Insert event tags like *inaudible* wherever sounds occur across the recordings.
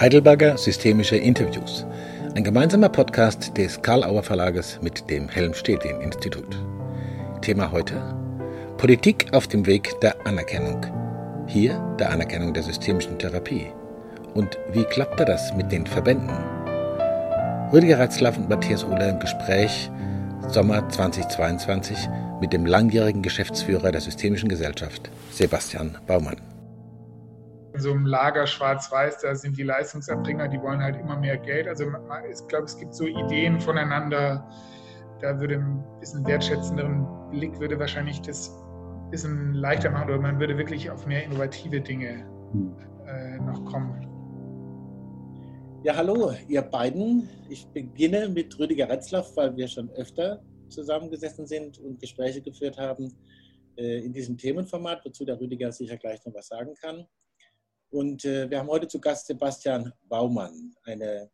Heidelberger Systemische Interviews. Ein gemeinsamer Podcast des Karl Auer Verlages mit dem Helm-Stedin-Institut. Thema heute: Politik auf dem Weg der Anerkennung. Hier der Anerkennung der systemischen Therapie. Und wie klappte das mit den Verbänden? Rüdiger Ratzlaff und Matthias Uhler im Gespräch Sommer 2022 mit dem langjährigen Geschäftsführer der Systemischen Gesellschaft, Sebastian Baumann in so einem Lager schwarz-weiß, da sind die Leistungserbringer, die wollen halt immer mehr Geld. Also ich glaube, es gibt so Ideen voneinander. Da würde ein bisschen wertschätzenderen Blick würde wahrscheinlich das ein bisschen leichter machen oder man würde wirklich auf mehr innovative Dinge äh, noch kommen. Ja, hallo, ihr beiden. Ich beginne mit Rüdiger Retzlaff, weil wir schon öfter zusammengesessen sind und Gespräche geführt haben äh, in diesem Themenformat, wozu der Rüdiger sicher gleich noch was sagen kann. Und äh, wir haben heute zu Gast Sebastian Baumann, eine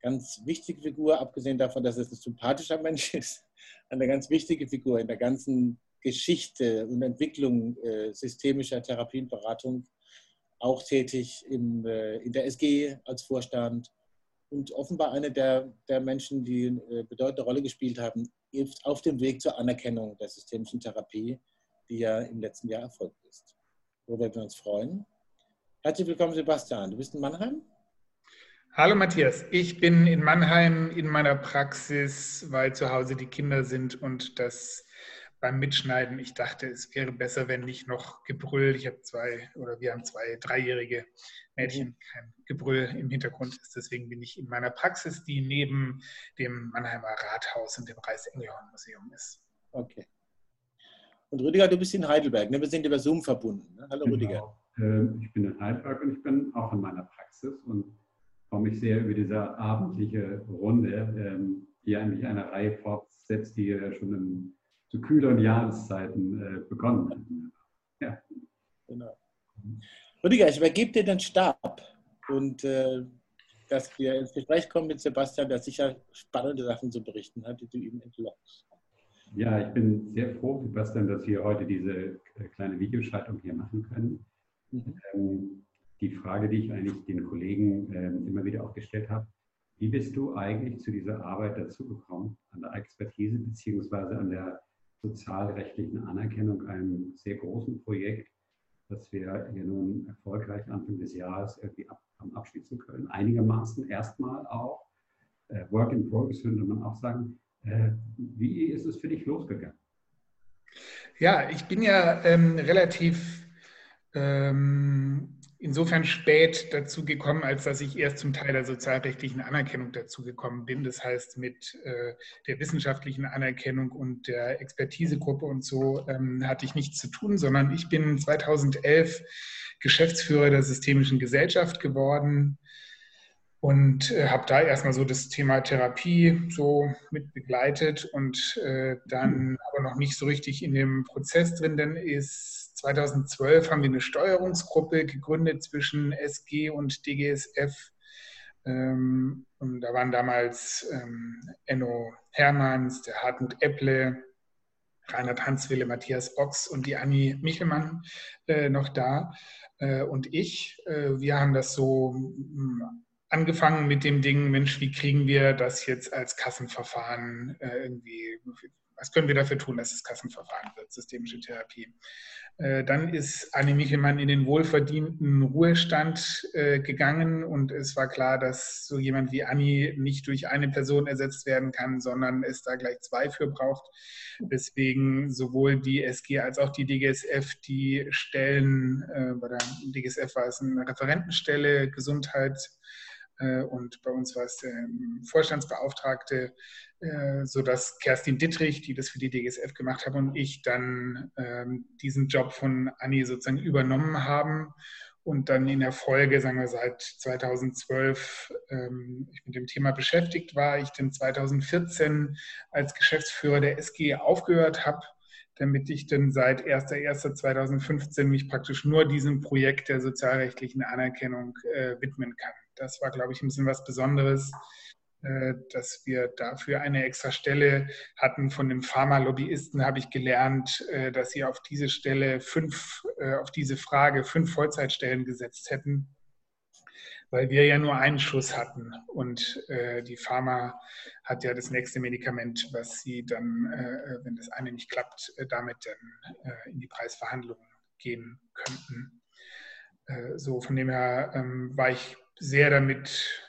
ganz wichtige Figur, abgesehen davon, dass es ein sympathischer *laughs* Mensch ist, eine ganz wichtige Figur in der ganzen Geschichte und Entwicklung äh, systemischer Therapienberatung, auch tätig im, äh, in der SG als Vorstand und offenbar eine der, der Menschen, die eine äh, bedeutende Rolle gespielt haben auf dem Weg zur Anerkennung der systemischen Therapie, die ja im letzten Jahr erfolgt ist. Worüber wir uns freuen. Herzlich willkommen, Sebastian. Du bist in Mannheim? Hallo Matthias, ich bin in Mannheim in meiner Praxis, weil zu Hause die Kinder sind und das beim Mitschneiden, ich dachte, es wäre besser, wenn nicht noch Gebrüll, ich habe zwei oder wir haben zwei dreijährige Mädchen, kein Gebrüll im Hintergrund ist. Deswegen bin ich in meiner Praxis, die neben dem Mannheimer Rathaus und dem Reichs-Engelhorn-Museum ist. Okay. Und Rüdiger, du bist in Heidelberg, ne? wir sind über Zoom verbunden. Ne? Hallo genau. Rüdiger. Ähm, ich bin in Heidelberg und ich bin auch in meiner Praxis und freue mich sehr über diese abendliche Runde, ähm, die eigentlich eine Reihe fortsetzt, die ja schon in zu kühleren Jahreszeiten äh, begonnen hat. Ja. Genau. Rüdiger, ich übergebe dir den Stab und äh, dass wir ins Gespräch kommen mit Sebastian, der sicher spannende Sachen zu berichten hat, die du ihm entlockst. Ja, ich bin sehr froh, Sebastian, dass wir heute diese äh, kleine Videoschaltung hier machen können. Mhm. Ähm, die Frage, die ich eigentlich den Kollegen ähm, immer wieder auch gestellt habe, wie bist du eigentlich zu dieser Arbeit dazugekommen, an der Expertise beziehungsweise an der sozialrechtlichen Anerkennung einem sehr großen Projekt, das wir hier nun erfolgreich Anfang des Jahres irgendwie ab, haben abschließen können. Einigermaßen erstmal auch. Äh, Work in Progress würde man auch sagen. Äh, wie ist es für dich losgegangen? Ja, ich bin ja ähm, relativ ähm, insofern spät dazu gekommen, als dass ich erst zum Teil der sozialrechtlichen Anerkennung dazu gekommen bin. Das heißt, mit äh, der wissenschaftlichen Anerkennung und der Expertisegruppe und so ähm, hatte ich nichts zu tun, sondern ich bin 2011 Geschäftsführer der Systemischen Gesellschaft geworden und äh, habe da erstmal so das Thema Therapie so mit begleitet und äh, dann aber noch nicht so richtig in dem Prozess drin, denn ist 2012 haben wir eine Steuerungsgruppe gegründet zwischen SG und DGSF. Ähm, und da waren damals ähm, Enno Hermanns, der Hartmut Epple, Reinhard Hanswille, Matthias Ochs und die Anni Michelmann äh, noch da. Äh, und ich, äh, wir haben das so hm, angefangen mit dem Ding, Mensch, wie kriegen wir das jetzt als Kassenverfahren äh, irgendwie, was können wir dafür tun, dass es Kassenverfahren wird, systemische Therapie. Äh, dann ist Anne Michelmann in den wohlverdienten Ruhestand äh, gegangen und es war klar, dass so jemand wie Anni nicht durch eine Person ersetzt werden kann, sondern es da gleich zwei für braucht. Deswegen sowohl die SG als auch die DGSF die Stellen, äh, bei der DGSF war es eine Referentenstelle Gesundheit, und bei uns war es der ähm, Vorstandsbeauftragte, äh, sodass Kerstin Dittrich, die das für die DGSF gemacht hat, und ich dann ähm, diesen Job von Anni sozusagen übernommen haben und dann in der Folge, sagen wir seit 2012, ähm, ich mit dem Thema beschäftigt war, ich dann 2014 als Geschäftsführer der SG aufgehört habe, damit ich dann seit 1.1.2015 mich praktisch nur diesem Projekt der sozialrechtlichen Anerkennung äh, widmen kann. Das war, glaube ich, ein bisschen was Besonderes, äh, dass wir dafür eine extra Stelle hatten. Von den Pharmalobbyisten habe ich gelernt, äh, dass sie auf diese Stelle fünf, äh, auf diese Frage fünf Vollzeitstellen gesetzt hätten. weil wir ja nur einen Schuss hatten und die Pharma hat ja das nächste Medikament, was sie dann, wenn das eine nicht klappt, damit dann in die Preisverhandlungen gehen könnten. Äh, so von dem her ähm, war ich sehr damit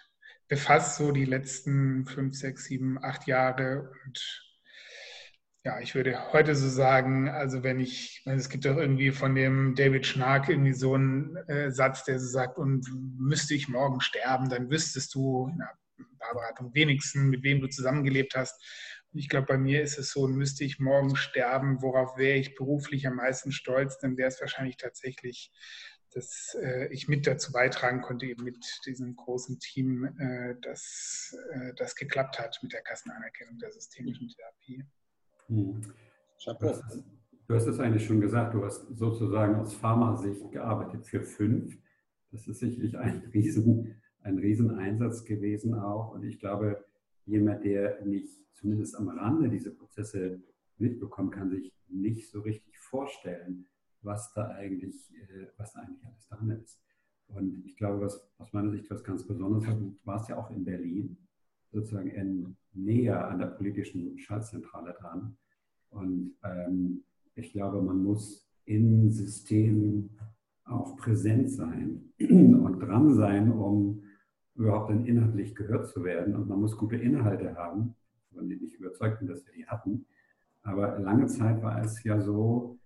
befasst, so die letzten fünf, sechs, sieben, acht Jahre und ja, ich würde heute so sagen, also wenn ich, es gibt doch irgendwie von dem David Schnark irgendwie so einen äh, Satz, der so sagt, und müsste ich morgen sterben, dann wüsstest du, na, Barbara, am wenigsten, mit wem du zusammengelebt hast. Und ich glaube, bei mir ist es so, müsste ich morgen sterben, worauf wäre ich beruflich am meisten stolz, dann wäre es wahrscheinlich tatsächlich, dass äh, ich mit dazu beitragen konnte, eben mit diesem großen Team, äh, dass äh, das geklappt hat mit der Kassenanerkennung der systemischen Therapie. Hm. Du hast, du hast es eigentlich schon gesagt, du hast sozusagen aus Pharmasicht gearbeitet für fünf. Das ist sicherlich ein *laughs* Riesen, ein Rieseneinsatz gewesen auch. Und ich glaube, jemand, der nicht zumindest am Rande diese Prozesse mitbekommt, kann sich nicht so richtig vorstellen, was da eigentlich, äh, was da eigentlich alles dran ist. Und ich glaube, was aus meiner Sicht was ganz Besonderes war, du warst ja auch in Berlin sozusagen in, näher an der politischen Schaltzentrale dran. Und ähm, ich glaube, man muss in Systemen auch präsent sein *clears throat* und dran sein, um überhaupt dann inhaltlich gehört zu werden. Und man muss gute Inhalte haben, von denen ich überzeugt bin, dass wir die hatten. Aber lange Zeit war es ja so,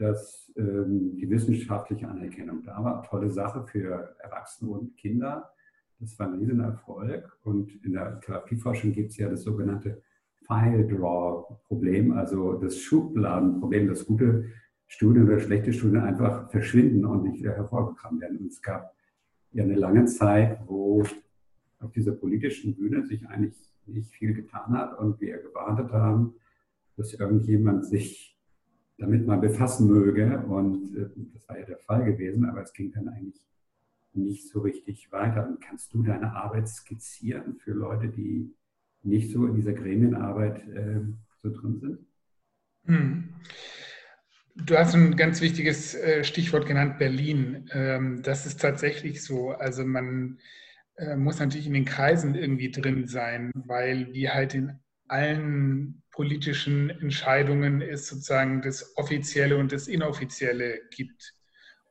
dass ähm, die wissenschaftliche Anerkennung da war. Tolle Sache für Erwachsene und Kinder. Das war ein Riesenerfolg. Und in der Therapieforschung gibt es ja das sogenannte File-Draw-Problem, also das Schubladenproblem, dass gute Studien oder schlechte Studien einfach verschwinden und nicht wieder hervorgekramt werden. Und es gab ja eine lange Zeit, wo auf dieser politischen Bühne sich eigentlich nicht viel getan hat und wir gewartet haben, dass irgendjemand sich damit mal befassen möge. Und äh, das war ja der Fall gewesen, aber es ging dann eigentlich nicht so richtig weiter. Und kannst du deine Arbeit skizzieren für Leute, die nicht so in dieser Gremienarbeit äh, so drin sind? Hm. Du hast ein ganz wichtiges äh, Stichwort genannt, Berlin. Ähm, das ist tatsächlich so. Also man äh, muss natürlich in den Kreisen irgendwie drin sein, weil wie halt in allen politischen Entscheidungen es sozusagen das Offizielle und das Inoffizielle gibt.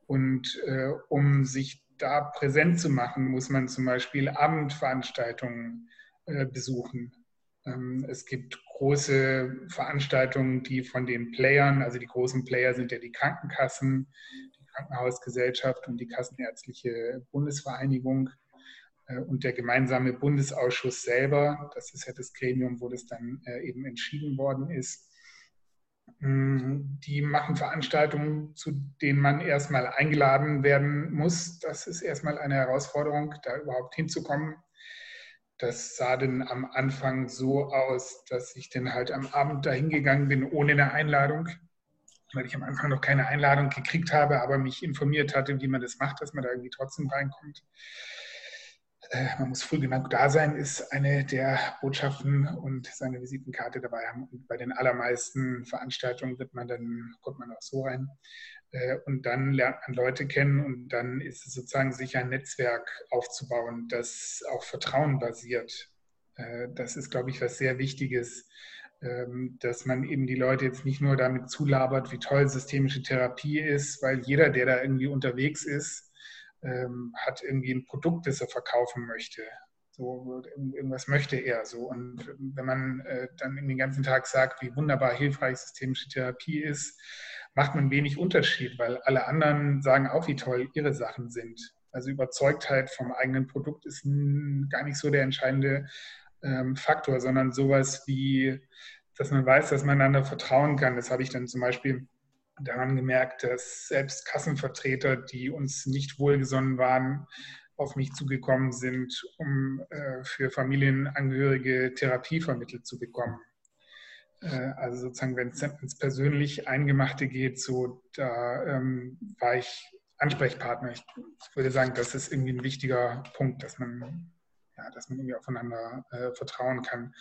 Und äh, um sich da präsent zu machen, muss man zum Beispiel Abendveranstaltungen äh, besuchen. Ähm, es gibt große Veranstaltungen, die von den Playern, also die großen Player sind ja die Krankenkassen, die Krankenhausgesellschaft und die Kassenärztliche Bundesvereinigung und der gemeinsame Bundesausschuss selber. Das ist ja das Gremium, wo das dann äh, eben entschieden worden ist Mm, die machen Veranstaltungen, zu denen man erstmal eingeladen werden muss. Das ist erstmal eine Herausforderung, da überhaupt hinzukommen. Das sah dann am Anfang so aus, dass ich dann halt am Abend dahin gegangen bin ohne eine Einladung, weil ich am Anfang noch keine Einladung gekriegt habe, aber mich informiert hatte, wie man das macht, dass man da irgendwie trotzdem reinkommt. Äh, man muss früh genug da sein, ist eine der Botschaften und seine Visitenkarte dabei haben. Und bei den allermeisten Veranstaltungen wird man dann, kommt man auch so rein. Äh, und dann lernt man Leute kennen und dann ist es sozusagen sich ein Netzwerk aufzubauen, das auf Vertrauen basiert. Äh, das ist, glaube ich, was sehr Wichtiges, ähm, dass man eben die Leute jetzt nicht nur damit zulabert, wie toll systemische Therapie ist, weil jeder, der da irgendwie unterwegs ist, ähm, hat irgendwie ein Produkt, das er verkaufen möchte. So, irgendwas möchte er so. Und wenn man äh, dann den ganzen Tag sagt, wie wunderbar hilfreich systemische Therapie ist, macht man wenig Unterschied, weil alle anderen sagen auch, wie toll ihre Sachen sind. Also Überzeugtheit vom eigenen Produkt ist gar nicht so der entscheidende ähm, Faktor, sondern sowas wie, dass man weiß, dass man einander vertrauen kann. Das habe ich dann zum Beispiel daran gemerkt, dass selbst Kassenvertreter, die uns nicht wohlgesonnen waren, auf mich zugekommen sind, um äh, für Familienangehörige Therapie vermittelt zu bekommen. Äh, also sozusagen, wenn es ins persönlich Eingemachte geht, so da ähm, war ich Ansprechpartner. Ich, würde sagen, das ist irgendwie ein wichtiger Punkt, dass man, ja, dass man irgendwie aufeinander äh, vertrauen kann.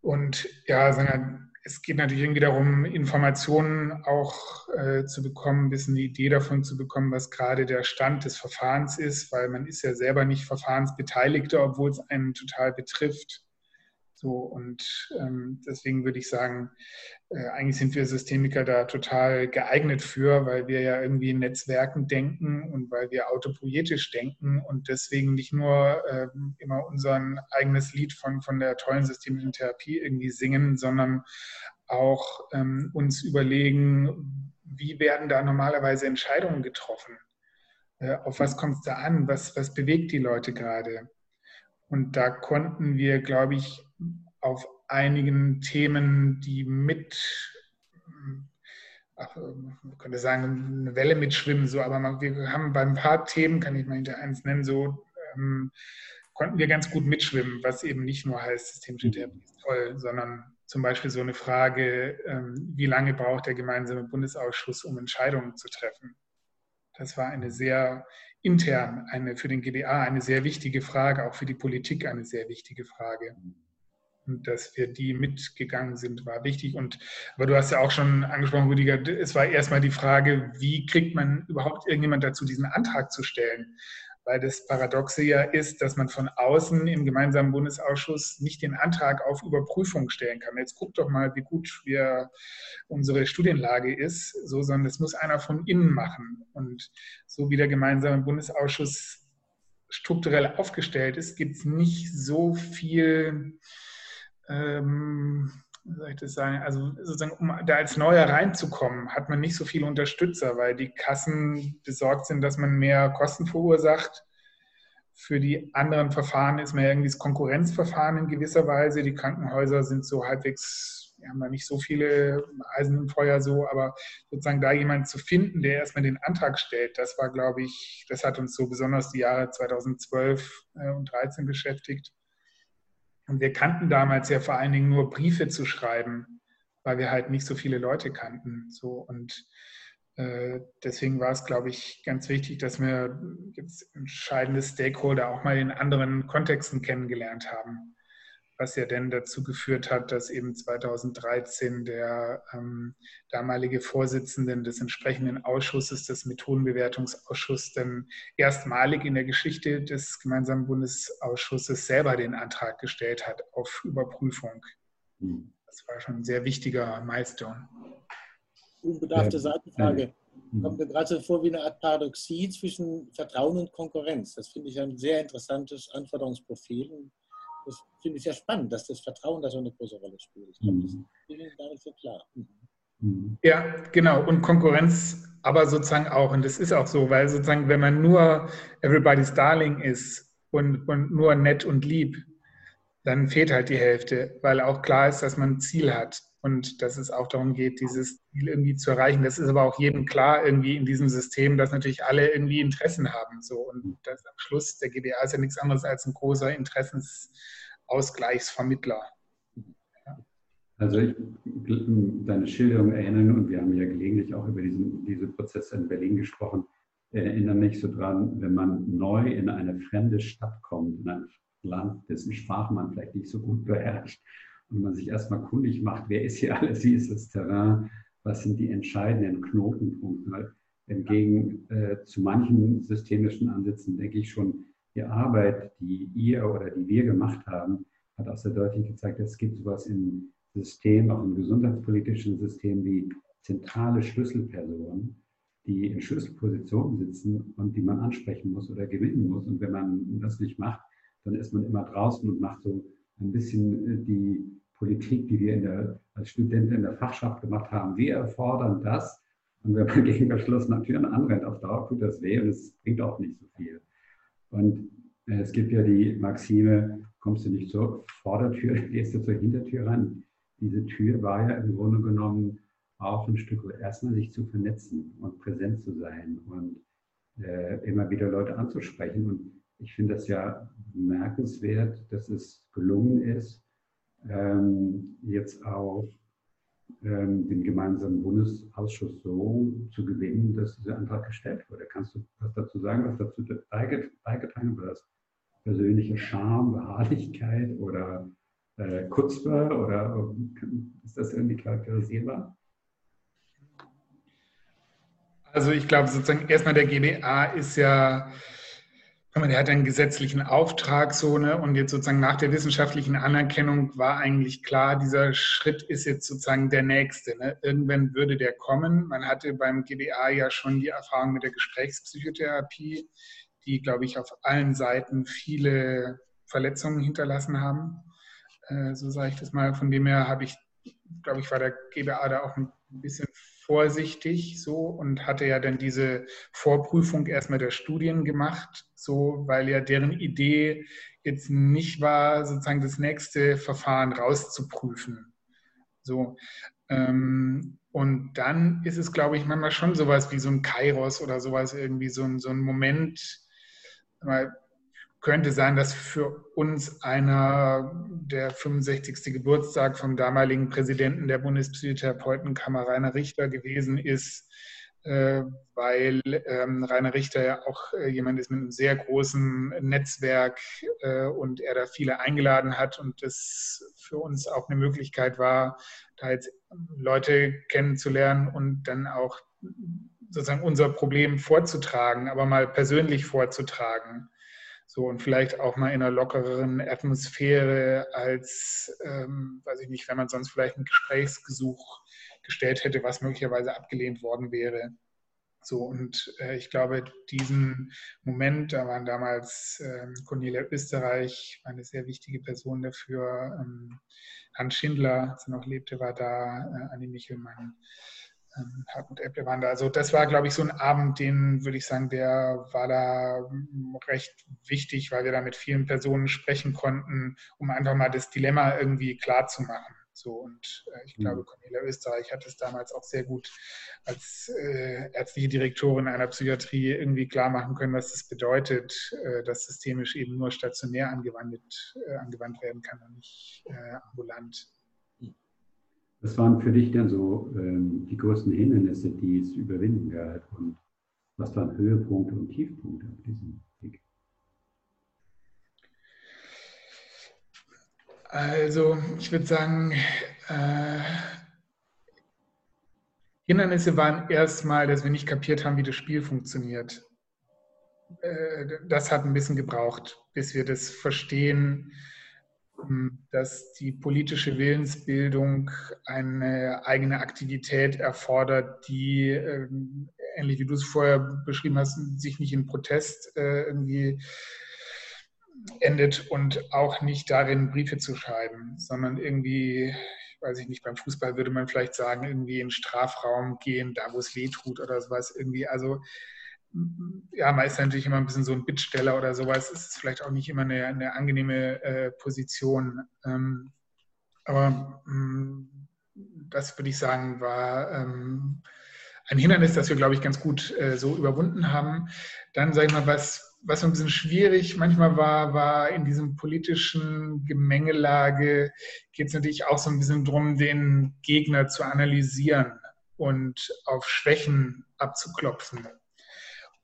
Und ja, sondern es geht natürlich irgendwie darum, Informationen auch äh, zu bekommen, ein bisschen eine Idee davon zu bekommen, was gerade der Stand des Verfahrens ist, weil man ist ja selber nicht Verfahrensbeteiligter, obwohl es einen total betrifft. So, und ähm, deswegen würde ich sagen, äh, eigentlich sind wir Systemiker da total geeignet für, weil wir ja irgendwie in Netzwerken denken und weil wir autopoietisch denken und deswegen nicht nur äh, immer unser eigenes Lied von, von der tollen systemischen Therapie irgendwie singen, sondern auch ähm, uns überlegen, wie werden da normalerweise Entscheidungen getroffen? Äh, auf was kommt es da an? Was, was bewegt die Leute gerade? Und da konnten wir, glaube ich, auf einigen Themen, die mit, ach, man könnte sagen, eine Welle mitschwimmen, so, aber wir haben bei ein paar Themen, kann ich mal hinter eins nennen, so ähm, konnten wir ganz gut mitschwimmen, was eben nicht nur heißt, systemische Therapie ist toll, sondern zum Beispiel so eine Frage, ähm, wie lange braucht der gemeinsame Bundesausschuss, um Entscheidungen zu treffen? Das war eine sehr intern, eine für den GBA eine sehr wichtige Frage, auch für die Politik eine sehr wichtige Frage. Und dass wir die mitgegangen sind, war wichtig. Und, aber du hast ja auch schon angesprochen, Rüdiger, es war erstmal die Frage, wie kriegt man überhaupt irgendjemand dazu, diesen Antrag zu stellen? Weil das Paradoxe ja ist, dass man von außen im gemeinsamen Bundesausschuss nicht den Antrag auf Überprüfung stellen kann. Jetzt guck doch mal, wie gut wir unsere Studienlage ist, so, sondern das muss einer von innen machen. Und so wie der gemeinsame Bundesausschuss strukturell aufgestellt ist, gibt es nicht so viel ähm, soll ich das sagen, also sozusagen, um da als Neuer reinzukommen, hat man nicht so viele Unterstützer, weil die Kassen besorgt sind, dass man mehr Kosten verursacht. Für die anderen Verfahren ist man irgendwie das Konkurrenzverfahren in gewisser Weise. Die Krankenhäuser sind so halbwegs, wir haben da nicht so viele Eisen im Feuer so, aber sozusagen da jemanden zu finden, der erstmal den Antrag stellt, das war, glaube ich, das hat uns so besonders die Jahre 2012 äh, und 2013 beschäftigt. Und wir kannten damals ja vor allen Dingen nur Briefe zu schreiben, weil wir halt nicht so viele Leute kannten. So und äh, deswegen war es, glaube ich, ganz wichtig, dass wir jetzt entscheidende Stakeholder auch mal in anderen Kontexten kennengelernt haben was ja denn dazu geführt hat, dass eben 2013 der ähm, damalige Vorsitzende des entsprechenden Ausschusses, des Methodenbewertungsausschusses, dann erstmalig in der Geschichte des gemeinsamen Bundesausschusses selber den Antrag gestellt hat auf Überprüfung. Hm. Das war schon ein sehr wichtiger Milestone. Unbedarfte Seitenfrage. Hm. Kommt mir gerade so vor wie eine Art Paradoxie zwischen Vertrauen und Konkurrenz. Das finde ich ein sehr interessantes Anforderungsprofil finde ich sehr spannend, dass das Vertrauen da so eine große Rolle spielt. Ich glaube, das ist mir gar nicht so klar. Mhm. mhm. Ja, genau. Und Konkurrenz aber sozusagen auch. Und das ist auch so, weil sozusagen, wenn man nur Everybody's Darling ist und, und nur nett und lieb, dann fehlt halt die Hälfte, weil auch klar ist, dass man ein Ziel hat und dass es auch darum geht, dieses Ziel irgendwie zu erreichen. Das ist aber auch jedem klar irgendwie in diesem System, dass natürlich alle irgendwie Interessen haben. So und das am Schluss der GBA ist ja nichts anderes als ein großer Interessensausgleichsvermittler. Also ich deine Schilderung erinnern und wir haben ja gelegentlich auch über diesen, diese Prozesse in Berlin gesprochen, erinnere mich so dran, wenn man neu in eine fremde Stadt kommt, in ein Land, dessen Sprache man vielleicht nicht so gut beherrscht und man sich erstmal kundig macht, wer ist hier alles, wie ist das Terrain, was sind die entscheidenden Knotenpunkte. Entgegen äh, zu manchen systemischen Ansätzen denke ich schon, die Arbeit, die ihr oder die wir gemacht haben, hat auch sehr deutlich gezeigt, es gibt sowas im System, auch im gesundheitspolitischen System, wie zentrale Schlüsselpersonen, die in Schlüsselpositionen sitzen und die man ansprechen muss oder gewinnen muss. Und wenn man das nicht macht, dann ist man immer draußen und macht so ein bisschen äh, die Politik, die wir der, als Studenten in der Fachschaft gemacht haben. Wir erfordern das. Und wenn man *laughs* gegen verschlossene Türen anrennt, auf Dauer tut das weh und es bringt auch nicht so viel. Und äh, es gibt ja die Maxime, kommst du nicht zur Vordertür, *laughs* gehst du zur Hintertür ran. Diese Tür war ja im Grunde genommen auch ein Stück erstmal sich zu vernetzen und präsent zu sein und äh, immer wieder Leute anzusprechen. Und ich finde das ja bemerkenswert, dass es gelungen ist, ähm, jetzt auch den gemeinsamen Bundesausschuss so zu gewinnen, dass dieser Antrag gestellt wurde. Kannst du was dazu sagen, was dazu beigetragen? Das persönliche Charme, Beharrlichkeit oder äh, Kutzpe oder ist das irgendwie charakterisierbar? Also ich glaube sozusagen erstmal der GBA ist ja der hat einen gesetzlichen Auftrag so, ne? Und jetzt sozusagen nach der wissenschaftlichen Anerkennung war eigentlich klar, dieser Schritt ist jetzt sozusagen der nächste. Ne? Irgendwann würde der kommen. Man hatte beim GBA ja schon die Erfahrung mit der Gesprächspsychotherapie, die, glaube ich, auf allen Seiten viele Verletzungen hinterlassen haben. Äh, so sage ich das mal. Von dem her habe ich, glaube ich, war der GBA da auch ein bisschen vorsichtig so und hatte ja dann diese Vorprüfung erstmal der Studien gemacht, so weil ja deren Idee jetzt nicht war, sozusagen das nächste Verfahren rauszuprüfen. So. Ähm, und dann ist es, glaube ich, manchmal schon sowas wie so ein Kairos oder sowas, irgendwie so ein, so ein Moment, könnte sein, dass für uns einer der 65. Geburtstag vom damaligen Präsidenten der Bundespsychotherapeutenkammer Rainer Richter gewesen ist, äh, weil ähm, Rainer Richter ja auch äh, jemand ist mit einem sehr großen Netzwerk äh, und er da viele eingeladen hat und das für uns auch eine Möglichkeit war, da jetzt Leute kennenzulernen und dann auch sozusagen unser Problem vorzutragen, aber mal persönlich vorzutragen. So und vielleicht auch mal in einer lockereren Atmosphäre als, ähm, weiß ich nicht, wenn man sonst vielleicht ein Gesprächsgesuch gestellt hätte, was möglicherweise abgelehnt worden wäre. So, und äh, ich glaube, diesen Moment, da waren damals ähm, Cornelia Österreich, eine sehr wichtige Person dafür, ähm, Hans Schindler, als er noch lebte, war da, äh, Annie Michelmann, ähm, Hartmut Epple waren da. Also das war, glaube ich, so ein Abend, den würde ich sagen, der war da hm, recht wichtig, weil wir da mit vielen Personen sprechen konnten, um einfach mal das Dilemma irgendwie klar zu machen. So, und äh, ich glaube, mhm. Cornelia Österreich hat es damals auch sehr gut als äh, ärztliche Direktorin einer Psychiatrie irgendwie klar machen können, was das bedeutet, äh, dass systemisch eben nur stationär angewandt, äh, angewandt werden kann und nicht äh, ambulant. Was waren für dich denn so ähm, die größten Hindernisse, die es überwinden galt? Und was waren Höhepunkte und Tiefpunkte auf diesem Weg? Also, ich würde sagen, äh, Hindernisse waren erstmal, dass wir nicht kapiert haben, wie das Spiel funktioniert. Äh, das hat ein bisschen gebraucht, bis wir das verstehen, dass die politische Willensbildung eine eigene Aktivität erfordert, die, ähm, ähnlich wie du es vorher beschrieben hast, sich nicht in Protest äh, irgendwie endet und auch nicht darin, Briefe zu schreiben, sondern irgendwie, weiß ich nicht, beim Fußball würde man vielleicht sagen, irgendwie in den Strafraum gehen, da wo es weh tut oder sowas irgendwie. Also ja, man ist natürlich immer ein bisschen so ein Bittsteller oder sowas. Es ist vielleicht auch nicht immer eine, eine angenehme äh, Position. Ähm, aber ähm, das würde ich sagen, war ähm, ein Hindernis, das wir, glaube ich, ganz gut äh, so überwunden haben. Dann, sage ich mal, was, was ein bisschen schwierig manchmal war, war in diesem politischen Gemengelage geht es natürlich auch so ein bisschen darum, den Gegner zu analysieren und auf Schwächen abzuklopfen.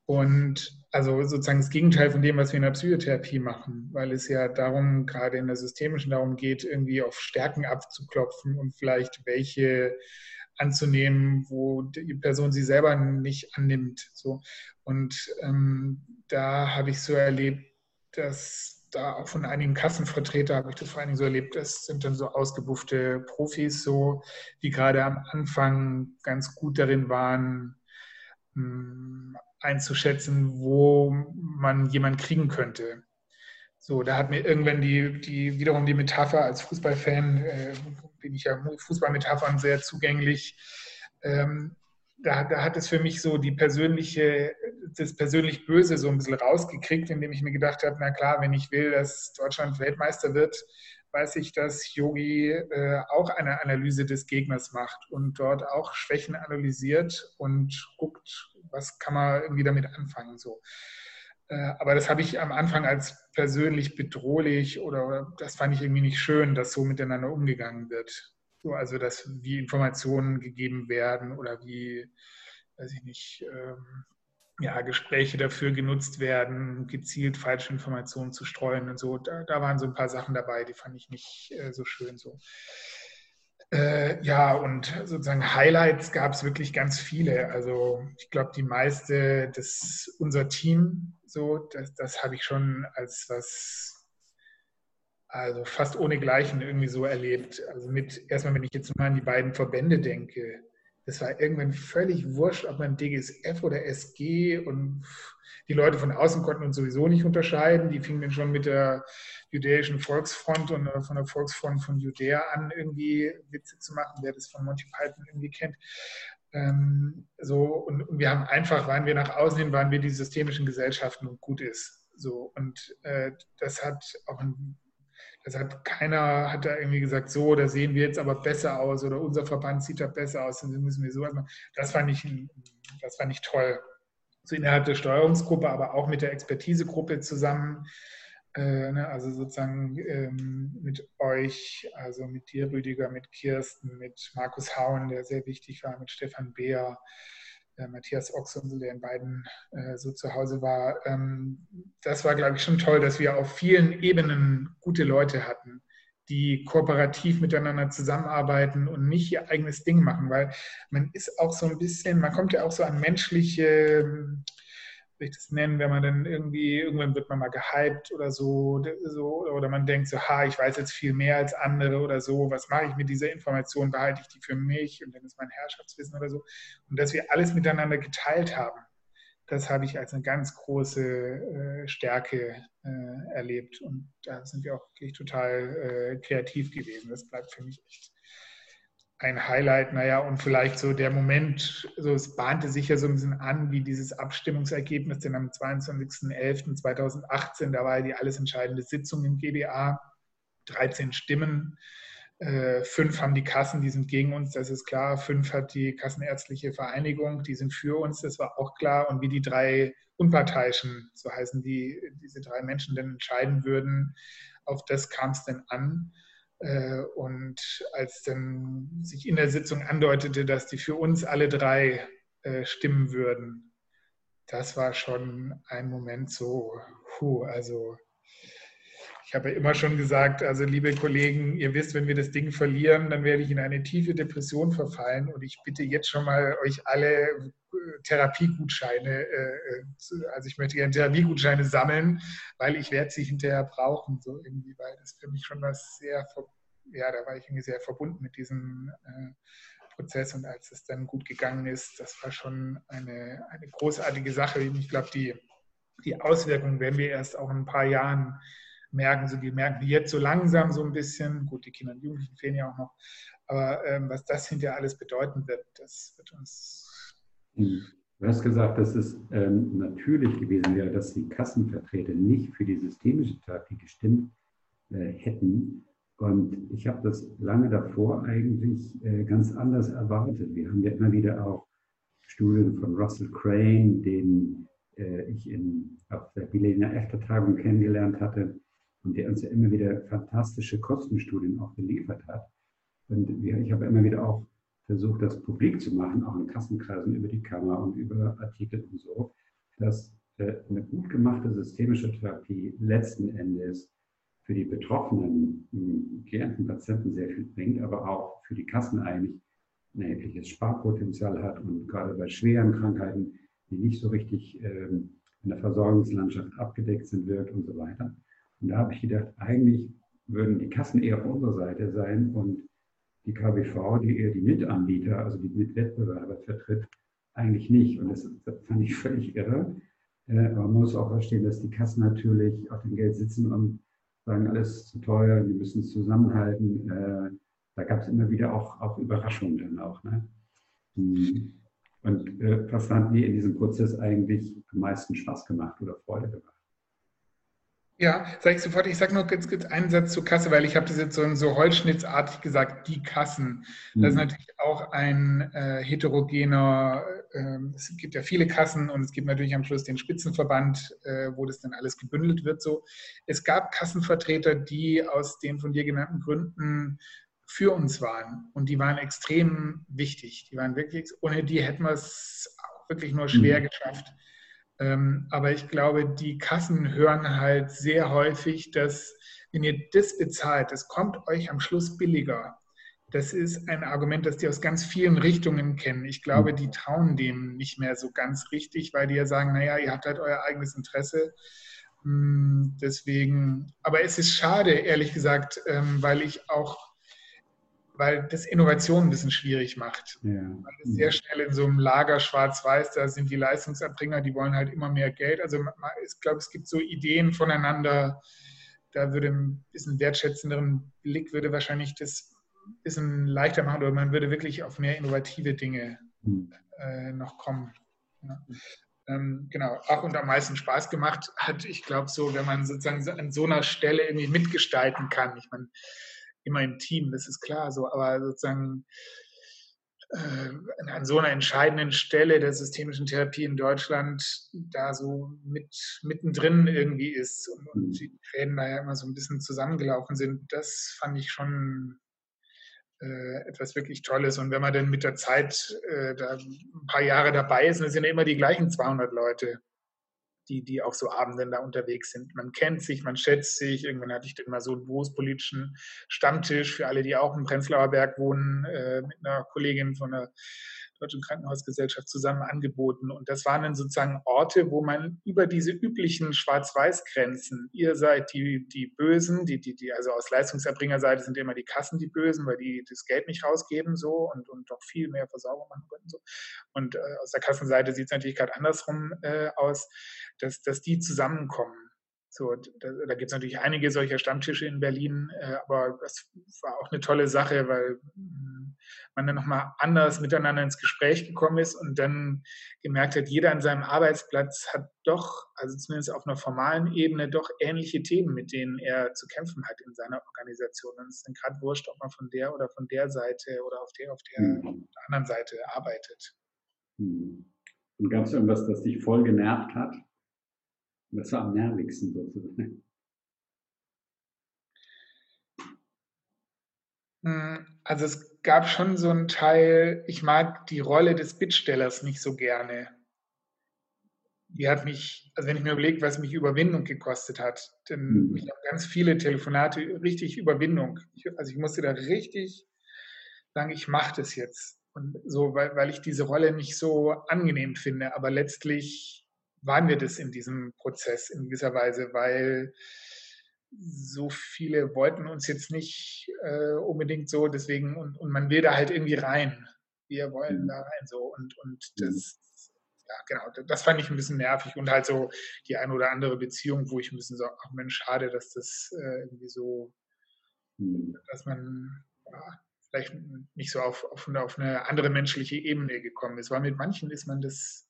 Und also sozusagen das Gegenteil von dem, was wir in der Psychotherapie machen, weil es ja darum, gerade in der systemischen, darum geht, irgendwie auf Stärken abzuklopfen und vielleicht welche anzunehmen, wo die Person sie selber nicht annimmt. So. Und ähm, da habe ich so erlebt, dass da auch von einigen Kassenvertretern habe ich das vor allen Dingen so erlebt, das sind dann so ausgebuffte Profis, so, die gerade am Anfang ganz gut darin waren, hm, einzuschätzen, wo man jemanden kriegen könnte. So, da hat mir irgendwann die, die wiederum die Metapher als Fußballfan, äh, bin ich ja Fußballmetaphern sehr zugänglich. Ähm, da, da, hat es für mich so die persönliche, das persönlich Böse so ein bisschen rausgekriegt, indem ich mir gedacht habe, na klar, wenn ich will, dass Deutschland Weltmeister wird, weiß ich, dass Yogi äh, auch eine Analyse des Gegners macht und dort auch Schwächen analysiert und guckt, was kann man irgendwie damit anfangen. So. Äh, aber das habe ich am Anfang als persönlich bedrohlich oder das fand ich irgendwie nicht schön, dass so miteinander umgegangen wird. So, also dass wie Informationen gegeben werden oder wie, weiß ich nicht, ähm, ja, Gespräche dafür genutzt werden, gezielt falsche Informationen zu streuen und so. Da, da waren so ein paar Sachen dabei, die fand ich nicht äh, so schön so. Äh, ja, und sozusagen Highlights gab es wirklich ganz viele. Also ich glaube, die meiste, das unser Team, so, das, das habe ich schon als was, also fast ohne Gleichen irgendwie so erlebt. Also mit, erstmal, wenn ich jetzt mal an die beiden Verbände denke, das war irgendwann völlig wurscht, ob man DGSF oder SG und die Leute von außen konnten uns sowieso nicht unterscheiden. Die fingen dann schon mit der Judäischen Volksfront und äh, von der Volksfront von Judäa an, irgendwie Witze zu machen, wer das von Monty Python irgendwie kennt. Ähm, so, und, und, wir haben einfach, waren wir nach außen hin, waren wir die systemischen Gesellschaften und gut ist. So, und äh, das hat auch ein das hat keiner hat da irgendwie gesagt, so, da sehen wir jetzt aber besser aus oder unser Verband sieht da besser aus, dann müssen wir so machen. Das fand ich, das fand ich toll. So innerhalb der Steuerungsgruppe, aber auch mit der Expertisegruppe zusammen. Äh, ne, also sozusagen ähm, mit euch, also mit dir, Rüdiger, mit Kirsten, mit Markus Hauen, der sehr wichtig war, mit Stefan Beer, Matthias Ochsensel, der in beiden äh, so zu Hause war. Ähm, das war, glaube ich, schon toll, dass wir auf vielen Ebenen gute Leute hatten, die kooperativ miteinander zusammenarbeiten und nicht ihr eigenes Ding machen, weil man ist auch so ein bisschen, man kommt ja auch so an menschliche will ich das nennen, wenn man dann irgendwie, irgendwann wird man mal gehypt oder so, so, oder man denkt so, ha, ich weiß jetzt viel mehr als andere oder so, was mache ich mit dieser Information, behalte ich die für mich und dann ist mein Herrschaftswissen oder so. Und dass wir alles miteinander geteilt haben, das habe ich als eine ganz große äh, Stärke äh, erlebt. Und da sind wir auch wirklich total äh, kreativ gewesen. Das bleibt für mich echt ein Highlight, naja, und vielleicht so der Moment, so es bahnte sich ja so ein bisschen an, wie dieses Abstimmungsergebnis, denn am 22.11.2018, da war ja die alles entscheidende Sitzung im GBA, 13 Stimmen, äh, fünf haben die Kassen, die sind gegen uns, das ist klar, fünf hat die Kassenärztliche Vereinigung, die sind für uns, das war auch klar, und wie die drei Unparteiischen, so heißen die, diese drei Menschen denn entscheiden würden, auf das kam es denn an. Äh, und als dann sich in der Sitzung andeutete, dass die für uns alle drei äh, stimmen würden, das war schon ein Moment so, puh, also ich habe ja immer schon gesagt, also liebe Kollegen, ihr wisst, wenn wir das Ding verlieren, dann werde ich in eine tiefe Depression verfallen und ich bitte jetzt schon mal euch alle Therapiegutscheine, äh, also ich möchte gerne Therapiegutscheine sammeln, weil ich werde sie hinterher brauchen, so irgendwie, weil das für mich schon was sehr, ja, da war ich irgendwie sehr verbunden mit diesem äh, Prozess und als es dann gut gegangen ist, das war schon eine, eine großartige Sache. Ich glaube, die, die Auswirkungen werden wir erst auch in ein paar Jahren merken. So, die merken die jetzt so langsam so ein bisschen. Gut, die Kinder und Jugendlichen fehlen ja auch noch. Aber ähm, was das hinterher alles bedeuten wird, das wird uns. Hm. Du hast gesagt, dass es ähm, natürlich gewesen wäre, dass die Kassenvertreter nicht für die systemische Therapie gestimmt äh, hätten. Und ich habe das lange davor eigentlich äh, ganz anders erwartet. Wir haben ja immer wieder auch Studien von Russell Crane, den äh, ich in, auf der Berliner Efta-Tagung kennengelernt hatte und der uns ja immer wieder fantastische Kostenstudien auch geliefert hat. Und ich habe immer wieder auch versucht, das publik zu machen, auch in Kassenkreisen über die Kammer und über Artikel und so, dass äh, eine gut gemachte systemische Therapie letzten Endes für die betroffenen hm, Klienten, Patienten sehr viel bringt, aber auch für die Kassen eigentlich ein erhebliches Sparpotenzial hat und gerade bei schweren Krankheiten, die nicht so richtig ähm, in der Versorgungslandschaft abgedeckt sind, wirkt und so weiter. Und da habe ich gedacht, eigentlich würden die Kassen eher auf unserer Seite sein und die KBV, die eher die Mitanbieter, also die Mitwettbewerber vertritt, eigentlich nicht. Und das, das fand ich völlig irre. Äh, man muss auch verstehen, dass die Kassen natürlich auf dem Geld sitzen und sagen, alles zu teuer, wir müssen es zusammenhalten. Äh, da gab es immer wieder auch, auch Überraschungen dann auch. Ne? Und äh, was fanden die in diesem Prozess eigentlich am meisten Spaß gemacht oder Freude gemacht? Ja, sage ich sofort. Ich sage noch ganz kurz einen Satz zur Kasse, weil ich habe das jetzt so, so holzschnittsartig gesagt, die Kassen. Das mhm. ist natürlich auch ein äh, heterogener, äh, es gibt ja viele Kassen und es gibt natürlich am Schluss den Spitzenverband, äh, wo das dann alles gebündelt wird. So. Es gab Kassenvertreter, die aus den von dir genannten Gründen für uns waren und die waren extrem wichtig. Die waren wirklich, ohne die hätten wir es auch wirklich nur schwer mhm. geschafft aber ich glaube, die Kassen hören halt sehr häufig, dass wenn ihr das bezahlt, das kommt euch am Schluss billiger. Das ist ein Argument, das die aus ganz vielen Richtungen kennen. Ich glaube, die trauen dem nicht mehr so ganz richtig, weil die ja sagen, naja, ihr habt halt euer eigenes Interesse. Hm, deswegen, aber es ist schade, ehrlich gesagt, ähm, weil ich auch weil das Innovation ein bisschen schwierig macht. Ja. Weil es sehr schnell in so einem Lager schwarz-weiß, da sind die Leistungserbringer, die wollen halt immer mehr Geld. Also ich glaube, es gibt so Ideen voneinander, da würde ein bisschen wertschätzenderen Blick würde wahrscheinlich das ein bisschen leichter machen oder man würde wirklich auf mehr innovative Dinge hm. äh, noch kommen. Ja. Ähm, genau, auch und am meisten Spaß gemacht hat, ich glaube, so, wenn man sozusagen an so einer Stelle irgendwie mitgestalten kann. Ich meine, immer im Team, das ist klar so, aber sozusagen äh, an so einer entscheidenden Stelle der systemischen Therapie in Deutschland da so mit mittendrin irgendwie ist und, und mhm. die Fäden da ja immer so ein bisschen zusammengelaufen sind, das fand ich schon äh, etwas wirklich Tolles. Und wenn man dann mit der Zeit äh, da ein paar Jahre dabei ist, dann sind ja immer die gleichen 200 Leute die, die auch so Abenden da unterwegs sind. Man kennt sich, man schätzt sich. Irgendwann hatte ich dann mal so einen berufspolitischen Stammtisch für alle, die auch im Prenzlauer Berg wohnen, äh, mit einer Kollegin von der Deutschen Krankenhausgesellschaft zusammen angeboten. Und das waren dann sozusagen Orte, wo man über diese üblichen Schwarz-Weiß-Grenzen, ihr seid die, die Bösen, die, die, die, also aus Leistungserbringerseite sind immer die Kassen die Bösen, weil die das Geld nicht rausgeben so und, und doch viel mehr Versorgung machen können. So. Und äh, aus der Kassenseite sieht es natürlich gerade andersrum äh, aus, dass, dass die zusammenkommen. So, da, da gibt es natürlich einige solcher Stammtische in Berlin, äh, aber das war auch eine tolle Sache, weil hm, man dann nochmal anders miteinander ins Gespräch gekommen ist und dann gemerkt hat, jeder an seinem Arbeitsplatz hat doch, also zumindest auf einer formalen Ebene, doch ähnliche Themen, mit denen er zu kämpfen hat in seiner Organisation. Und es ist dann gerade wurscht, ob man von der oder von der Seite oder auf der, auf der, mhm. auf der anderen Seite arbeitet. Mhm. Und gab es irgendwas, das dich voll genervt hat? Was war am nervigsten sozusagen? *laughs* Hm, also es gab schon so einen Teil, ich mag die Rolle des Bittstellers nicht so gerne. Die hat mich, also wenn ich mir überlege, was mich Überwindung gekostet hat, dann mhm. ich habe ganz viele Telefonate, richtig Überwindung. Ich, also ich musste da richtig sagen, ich mache das jetzt. Und so, weil, weil ich diese Rolle nicht so angenehm finde. Aber letztlich waren wir das in diesem Prozess in gewisser Weise, weil so viele wollten uns jetzt nicht äh, unbedingt so, deswegen, und, und man will da halt irgendwie rein. Wir wollen mhm. da rein so und, und mhm. das, ja, genau, das fand ich ein bisschen nervig und halt so die eine oder andere Beziehung, wo ich ein bisschen so, ach Mensch, schade, dass das äh, irgendwie so, mhm. dass man ja, vielleicht nicht so auf, auf, auf eine andere menschliche Ebene gekommen ist, weil mit manchen ist man das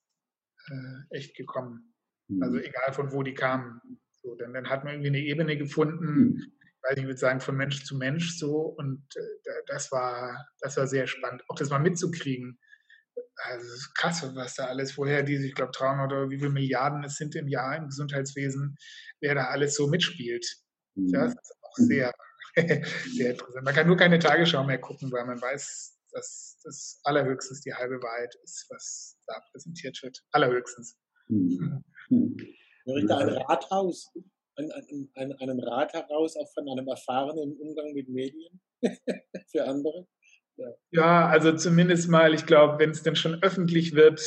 äh, echt gekommen. Also egal von wo die kamen. So, dann, dann hat man irgendwie eine Ebene gefunden, ich weiß nicht, ich würde sagen, von Mensch zu Mensch so. Und äh, das, war, das war sehr spannend. Auch das mal mitzukriegen. Also es ist krass, was da alles, woher diese, ich glaube, 300 oder wie viele Milliarden es sind im Jahr im Gesundheitswesen, wer da alles so mitspielt. Mhm. Das ist auch sehr, *laughs* sehr interessant. Man kann nur keine Tagesschau mehr gucken, weil man weiß, dass das allerhöchstens die halbe Wahrheit ist, was da präsentiert wird. Allerhöchstens. Mhm. Ich möchte ein Rathaus, ein, ein, ein, einen Rat heraus, auch von einem Erfahrenen im Umgang mit Medien *laughs* für andere. Ja. ja, also zumindest mal, ich glaube, wenn es denn schon öffentlich wird,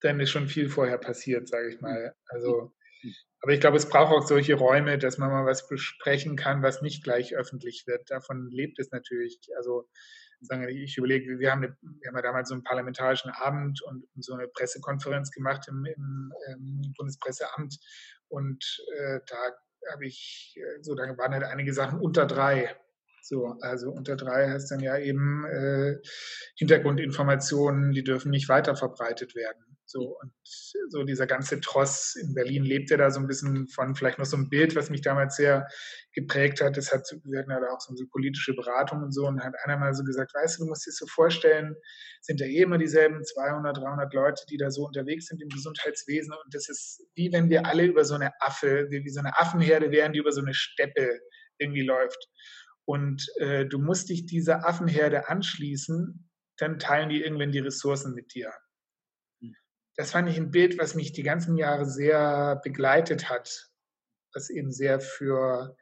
dann ist schon viel vorher passiert, sage ich mal. Also, aber ich glaube, es braucht auch solche Räume, dass man mal was besprechen kann, was nicht gleich öffentlich wird. Davon lebt es natürlich. Also sagen, ich überlege, wir haben, eine, wir haben ja damals so einen parlamentarischen Abend und so eine Pressekonferenz gemacht im, im, im Bundespresseamt und äh, da habe ich, äh, so da waren halt einige Sachen unter drei. So, also unter drei heißt dann ja eben äh, Hintergrundinformationen, die dürfen nicht weiter verbreitet werden. So, und so dieser ganze Tross in Berlin lebt ja da so ein bisschen von vielleicht noch so ein Bild, was mich damals sehr geprägt hat. Das hat, wir hatten ja da auch so eine politische Beratung und so und hat einer mal so gesagt, weißt du, du musst dir so vorstellen, sind da eh immer dieselben 200, 300 Leute, die da so unterwegs sind im Gesundheitswesen und das ist wie wenn wir alle über so eine Affe, wie, wie so eine Affenherde wären, die über so eine Steppe irgendwie läuft. Und äh, du musst dich dieser Affenherde anschließen, dann teilen die irgendwann die Ressourcen mit dir. Das fand ich ein Bild, was mich die ganzen Jahre sehr begleitet hat, was eben sehr für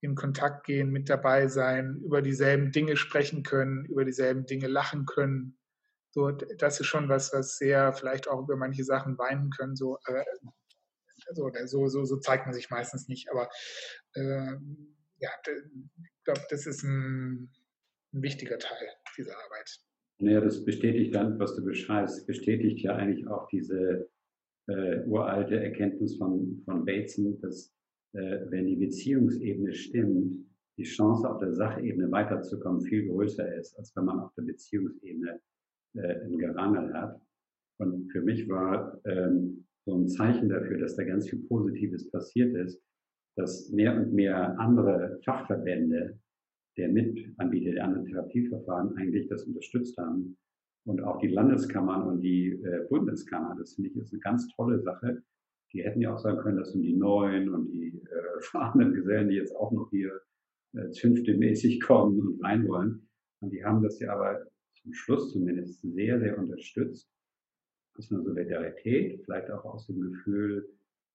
in Kontakt gehen, mit dabei sein, über dieselben Dinge sprechen können, über dieselben Dinge lachen können. So, das ist schon was, was sehr vielleicht auch über manche Sachen weinen können. So, äh, so, so, so, zeigt man sich meistens nicht. Aber äh, ja, ich glaube, das ist ein, ein wichtiger Teil dieser Arbeit. Naja, das bestätigt dann, was du beschreibst, bestätigt ja eigentlich auch diese äh, uralte Erkenntnis von, von Bateson, dass äh, wenn die Beziehungsebene stimmt, die Chance auf der Sachebene weiterzukommen viel größer ist, als wenn man auf der Beziehungsebene äh, ein Gerangel hat. Und für mich war ähm, so ein Zeichen dafür, dass da ganz viel Positives passiert ist, dass mehr und mehr andere Fachverbände der Mitanbieter der anderen Therapieverfahren eigentlich das unterstützt haben. Und auch die Landeskammern und die äh, Bundeskammer, das finde ich ist eine ganz tolle Sache. Die hätten ja auch sagen können, das sind die Neuen und die äh, *laughs* fahrenden Gesellen, die jetzt auch noch hier äh, zünftemäßig kommen und rein wollen. Und die haben das ja aber zum Schluss zumindest sehr, sehr unterstützt. Aus einer Solidarität, vielleicht auch aus dem Gefühl,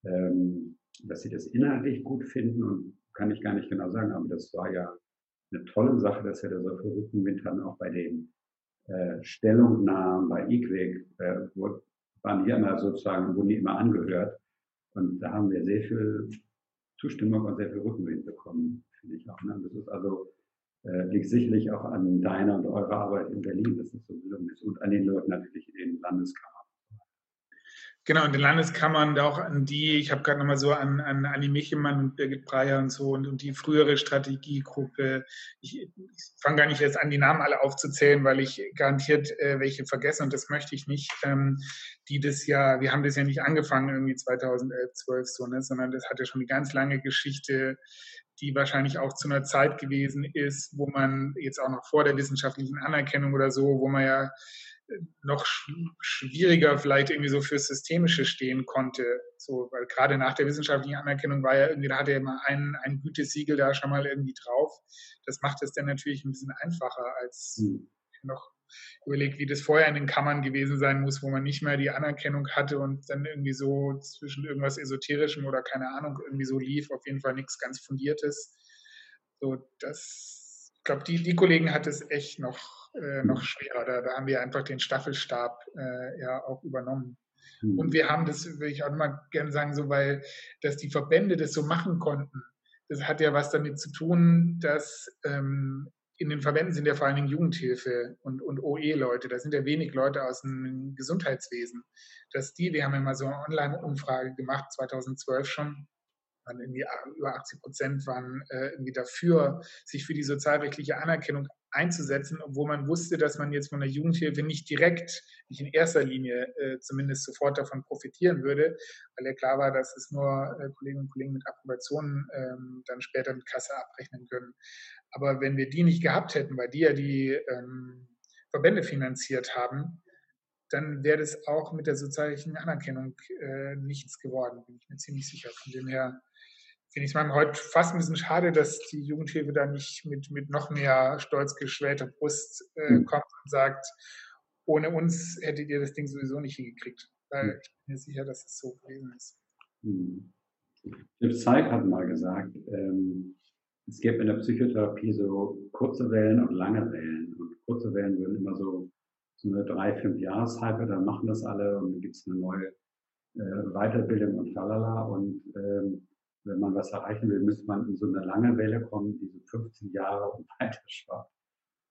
ähm, dass sie das inhaltlich gut finden und kann ich gar nicht genau sagen, aber das war ja eine tolle Sache, dass wir da so viel Rückenwind haben, auch bei den äh, Stellungnahmen bei IQWIC, äh, waren die immer sozusagen, wurden die immer angehört. Und da haben wir sehr viel Zustimmung und sehr viel Rückenwind bekommen, finde ich auch. Ne? Das ist also, äh, liegt sicherlich auch an deiner und eurer Arbeit in Berlin, dass es so gelungen ist. Und an den Leuten natürlich in den Landeskammern. Genau, in den Landeskammern auch an die, ich habe gerade nochmal so an, an Anni Michelmann und Birgit Breyer und so und, und die frühere Strategiegruppe. Ich, ich fange gar nicht erst an, die Namen alle aufzuzählen, weil ich garantiert äh, welche vergesse und das möchte ich nicht. Ähm, die das ja, wir haben das ja nicht angefangen irgendwie 2011, 12 so, ne, sondern das hat ja schon eine ganz lange Geschichte, die wahrscheinlich auch zu einer Zeit gewesen ist, wo man jetzt auch noch vor der wissenschaftlichen Anerkennung oder so, wo man ja noch schwieriger vielleicht irgendwie so fürs Systemische stehen konnte. So, weil gerade nach der wissenschaftlichen Anerkennung war ja irgendwie, da hatte er immer ein, ein Gütesiegel da schon mal irgendwie drauf. Das macht es dann natürlich ein bisschen einfacher als mhm. noch überlegt, wie das vorher in den Kammern gewesen sein muss, wo man nicht mehr die Anerkennung hatte und dann irgendwie so zwischen irgendwas Esoterischem oder keine Ahnung irgendwie so lief, auf jeden Fall nichts ganz Fundiertes. So, das, ich glaube, die, die Kollegen hat es echt noch äh, noch schwerer. Da, da, haben wir einfach den Staffelstab äh, ja auch übernommen. Mhm. Und wir haben das, will ich auch mal gerne sagen, so, weil dass die Verbände das so machen konnten. Das hat ja was damit zu tun, dass ähm, in den Verbänden sind ja vor allen Dingen Jugendhilfe und, und OE-Leute. Da sind ja wenig Leute aus dem Gesundheitswesen. Dass die, wir haben ja mal so eine Online-Umfrage gemacht, 2012 schon, waren irgendwie über 80 Prozent waren äh, irgendwie dafür, sich für die sozialrechtliche Anerkennung einzusetzen, obwohl man wusste, dass man jetzt von der Jugendhilfe nicht direkt, nicht in erster Linie äh, zumindest sofort davon profitieren würde, weil ja klar war, dass es nur äh, Kolleginnen und Kollegen mit Approbationen ähm, dann später mit Kasse abrechnen können. Aber wenn wir die nicht gehabt hätten, weil die ja die ähm, Verbände finanziert haben, dann wäre das auch mit der sozialen Anerkennung äh, nichts geworden, bin ich mir ziemlich sicher. Von dem her finde ich es manchmal heute fast ein bisschen schade, dass die Jugendhilfe da nicht mit, mit noch mehr stolz geschwellter Brust äh, hm. kommt und sagt, ohne uns hättet ihr das Ding sowieso nicht hingekriegt. Weil hm. ich bin mir sicher, dass es so gewesen ist. Hm. Philipp Zeig hat mal gesagt, ähm, es gibt in der Psychotherapie so kurze Wellen und lange Wellen. Und kurze Wellen würden immer so, so eine drei, fünf Jahreshype, dann machen das alle und dann gibt es eine neue äh, Weiterbildung und falala. Und ähm, wenn man was erreichen will, müsste man in so eine lange Welle kommen, die so 15 Jahre und *laughs* weiter schwappt.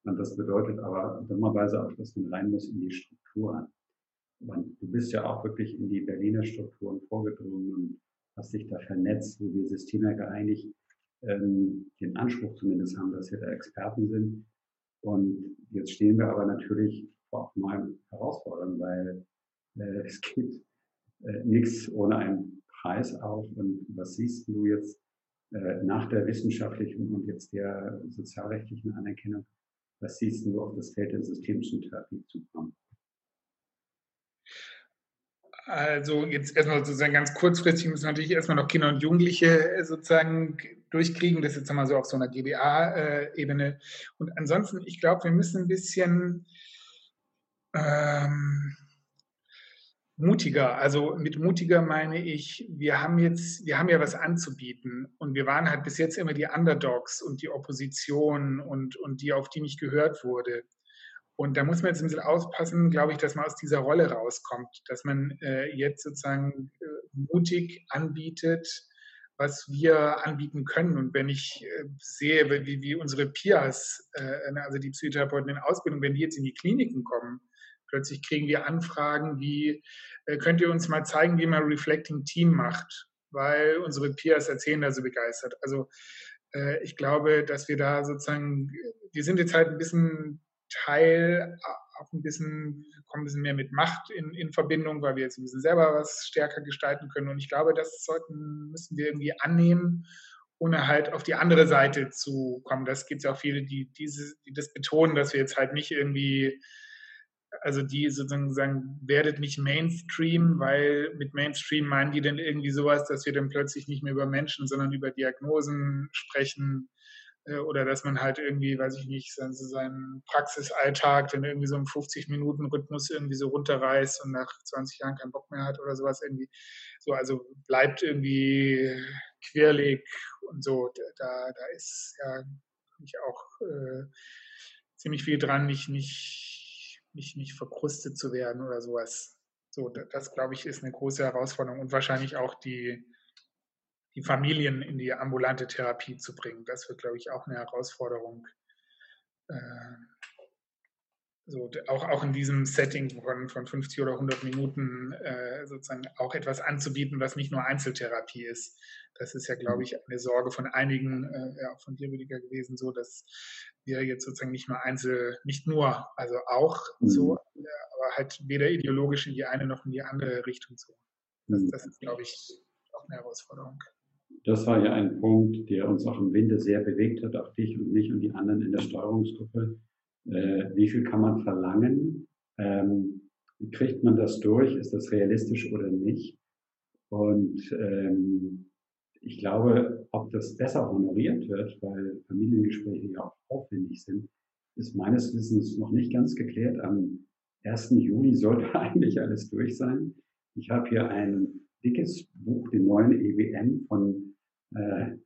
Und das bedeutet aber dummerweise auch, dass man rein muss in die Strukturen. Und du bist ja auch wirklich in die Berliner Strukturen vorgedrungen und hast dich da vernetzt, wo wir Systemiker eigentlich ähm, den Anspruch zumindest haben, dass wir da Experten sind. Und jetzt stehen wir aber natürlich vor neuen Herausforderungen, weil äh, *laughs* es gibt äh, nichts ohne ein Preis auf und was siehst du jetzt äh, nach der wissenschaftlichen und jetzt der sozialrechtlichen Anerkennung, was siehst du auf das Feld der systemischen Therapie zukommen? Also jetzt erstmal sozusagen ganz kurzfristig müssen wir natürlich erstmal noch Kinder und Jugendliche äh, sozusagen durchkriegen. Das ist jetzt mal so auf so einer GBA-Ebene. Und ansonsten, ich glaube, wir müssen ein bisschen ähm, mutiger. Also mit mutiger meine ich, wir haben jetzt, wir haben ja was anzubieten und wir waren halt bis jetzt immer die Underdogs und die Opposition und, und die, auf die nicht gehört wurde. Und da muss man jetzt ein bisschen aufpassen, glaube ich, dass man aus dieser Rolle rauskommt, dass man äh, jetzt sozusagen äh, mutig anbietet, was wir anbieten können. Und wenn ich äh, sehe, wie, wie unsere Peers, äh, also die Psychotherapeuten in Ausbildung, wenn die jetzt in die Kliniken kommen, plötzlich kriegen wir Anfragen wie, äh, könnt ihr uns mal zeigen, wie man Reflecting Team macht? Weil unsere Peers erzählen da so begeistert. Also äh, ich glaube, dass wir da sozusagen, wir sind jetzt halt ein bisschen Teil auch ein bisschen, kommen ein bisschen mehr mit Macht in, in Verbindung, weil wir jetzt ein bisschen selber was stärker gestalten können. Und ich glaube, das sollten, müssen wir irgendwie annehmen, ohne halt auf die andere Seite zu kommen. Das gibt es ja auch viele, die, diese, die das betonen, dass wir jetzt halt nicht irgendwie also die sozusagen sagen, werdet nicht Mainstream, weil mit Mainstream meinen die dann irgendwie sowas, dass wir dann plötzlich nicht mehr über Menschen, sondern über Diagnosen sprechen äh, oder dass man halt irgendwie, weiß ich nicht, so seinen Praxisalltag dann irgendwie so im 50-Minuten-Rhythmus irgendwie so runterreißt und nach 20 Jahren keinen Bock mehr hat oder sowas irgendwie. So, also bleibt irgendwie quirlig und so. Da, da ist ja ich auch äh, ziemlich viel dran, nicht, nicht, nicht, nicht verkrustet zu werden oder sowas. So, das, glaube ich, ist eine große Herausforderung und wahrscheinlich auch die, die Familien in die ambulante Therapie zu bringen. Das wird, glaube ich, auch eine Herausforderung. Äh, so, auch, auch in diesem Setting von, von 50 oder 100 Minuten äh, sozusagen auch etwas anzubieten, was nicht nur Einzeltherapie ist. Das ist ja, glaube ich, eine Sorge von einigen, äh, ja, auch von dir, Rüdiger, gewesen, so, dass wir jetzt sozusagen nicht mal einzel, nicht nur, also auch mhm. so, aber halt weder ideologisch in die eine noch in die andere Richtung so. Das, mhm. das ist, glaube ich, auch eine Herausforderung das war ja ein Punkt, der uns auch im Winter sehr bewegt hat, auch dich und mich und die anderen in der Steuerungsgruppe. Äh, wie viel kann man verlangen? Ähm, kriegt man das durch? Ist das realistisch oder nicht? Und ähm, ich glaube, ob das besser honoriert wird, weil Familiengespräche ja auch aufwendig sind, ist meines Wissens noch nicht ganz geklärt. Am 1. Juli sollte *laughs* eigentlich alles durch sein. Ich habe hier ein dickes Buch, den neuen EWN von äh,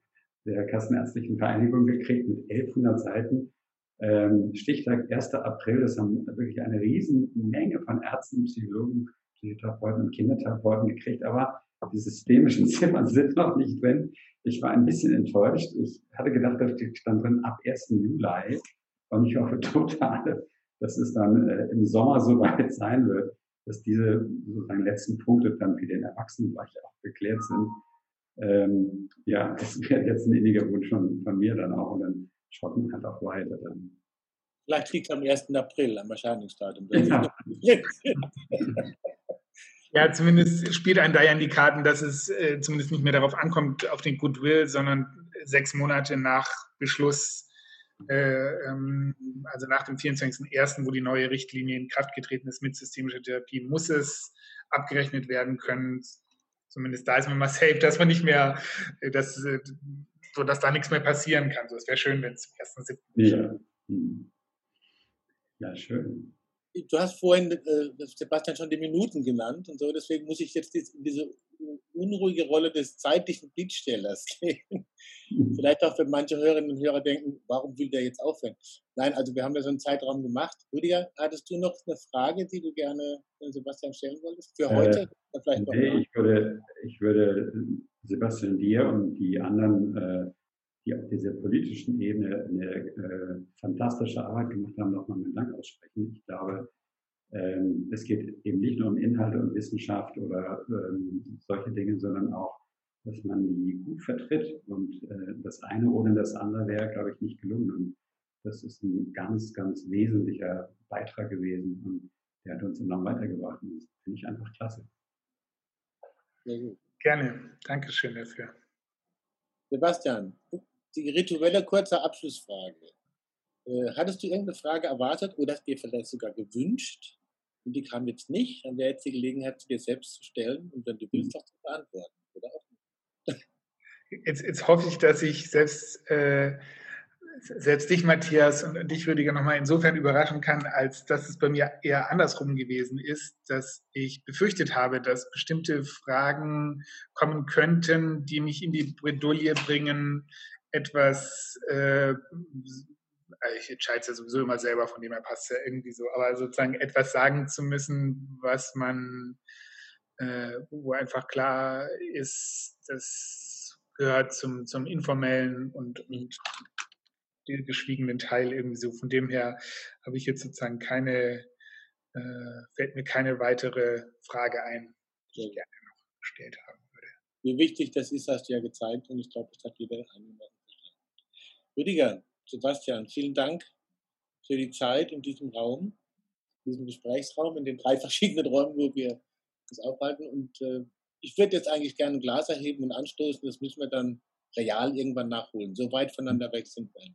der Kassenärztlichen Vereinigung gekriegt mit 1100 Seiten. Ähm, Stichtag 1. April, das haben wirklich eine riesen Menge von Ärzten, Psychologen, Psychotherapeuten und Kindertherapeuten gekriegt, aber die systemischen *laughs* Zimmern sind noch nicht drin. Ich war ein bisschen enttäuscht. Ich hatte gedacht, da stand drin ab 1. Juli und ich hoffe *laughs* total, dass es dann äh, im Sommer soweit sein wird, dass diese sozusagen letzten Punkte dann für den Erwachsenenbereich auch geklärt sind. Ähm, ja, *laughs* das wäre jetzt ein inniger Wunsch von, von mir dann auch und dann schaut man halt auch weiter dann. Vielleicht liegt es am 1. April, am Erscheinungsdatum. *laughs* Ja. ja, zumindest spielt ein da ja in die Karten, dass es äh, zumindest nicht mehr darauf ankommt, auf den Goodwill, sondern sechs Monate nach Beschluss äh, ähm, also nach dem 24.01., wo die neue Richtlinie in Kraft getreten ist mit systemischer Therapie, muss es abgerechnet werden können. Zumindest da ist man mal safe, dass man nicht mehr, äh, dass, äh, so dass da nichts mehr passieren kann. So, es wäre schön, wenn es zum 1.07. Ja. Ja, schön du hast vorhin, äh, Sebastian, schon die Minuten genannt und so, deswegen muss ich jetzt in diese unruhige Rolle des zeitlichen Bittstellers *laughs* gehen. Vielleicht auch für manche Hörerinnen und Hörer denken, warum will der jetzt aufhören? Nein, also wir haben ja so einen Zeitraum gemacht. Rüdiger, hattest du noch eine Frage, die du gerne Sebastian stellen wolltest? Für heute? Äh, vielleicht nee, ich würde, ich würde Sebastian dir und die anderen äh, die auf dieser politischen Ebene eine äh, fantastische Arbeit gemacht haben, nochmal meinen Dank aussprechen. Ich glaube, ähm, es geht eben nicht nur um Inhalte und Wissenschaft oder ähm, solche Dinge, sondern auch, dass man die gut vertritt. Und äh, das eine ohne das andere wäre, glaube ich, nicht gelungen. Und das ist ein ganz, ganz wesentlicher Beitrag gewesen. Und der hat uns enorm weitergebracht. Und das finde ich einfach klasse. Gerne. Dankeschön dafür. Sebastian, die rituelle kurze Abschlussfrage. Äh, hattest du irgendeine Frage erwartet oder dir vielleicht sogar gewünscht und die kam jetzt nicht, dann wäre jetzt die Gelegenheit, sie dir selbst zu stellen und wenn du willst, auch zu beantworten, oder auch *laughs* Jetzt, jetzt hoffe ich, dass ich selbst, äh, selbst dich, Matthias, und dich, Rüdiger, nochmal insofern überraschen kann, als dass es bei mir eher andersrum gewesen ist, dass ich befürchtet habe, dass bestimmte Fragen kommen könnten, die mich in die Bredouille bringen, etwas, äh, ich entscheide es ja sowieso immer selber, von dem her passt ja irgendwie so, aber sozusagen etwas sagen zu müssen, was man, äh, wo einfach klar ist, das gehört zum, zum informellen und, und geschwiegenen Teil irgendwie so. Von dem her habe ich jetzt sozusagen keine, äh, fällt mir keine weitere Frage ein, die ich gerne noch gestellt haben würde. Wie wichtig das ist, hast du ja gezeigt und ich glaube, das hat jeder angenommen. Rüdiger, Sebastian, vielen Dank für die Zeit in diesem Raum, in diesem Gesprächsraum, in den drei *laughs* verschiedenen Räumen, wo wir uns aufhalten. Und äh, ich würde jetzt eigentlich gerne ein Glas erheben und anstoßen. Das müssen wir dann real irgendwann nachholen. So weit voneinander weg sind wir.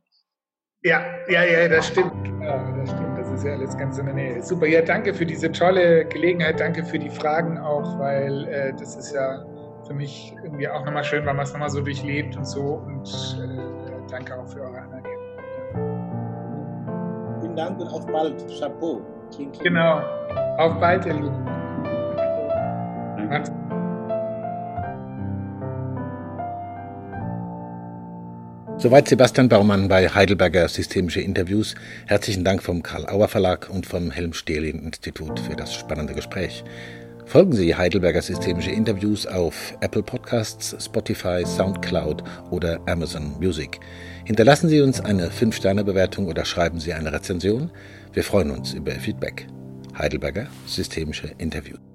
Ja, ja, ja, das stimmt. Genau, das stimmt. Das ist ja alles ganz in der Nähe. Super. Ja, danke für diese tolle Gelegenheit. Danke für die Fragen auch, weil äh, das ist ja für mich irgendwie auch nochmal schön, weil man es nochmal so durchlebt und so. Und äh, danke auch für eure Anerkennung. Vielen Dank und auf bald. Chapeau. Kling, kling. Genau. Auf bald, ihr Lieben. Macht's Soweit Sebastian Baumann bei Heidelberger Systemische Interviews. Herzlichen Dank vom Karl Auer Verlag und vom Helm-Stehlin Institut für das spannende Gespräch. Folgen Sie Heidelberger Systemische Interviews auf Apple Podcasts, Spotify, SoundCloud oder Amazon Music. Hinterlassen Sie uns eine 5-Sterne-Bewertung oder schreiben Sie eine Rezension. Wir freuen uns über Feedback. Heidelberger Systemische Interviews.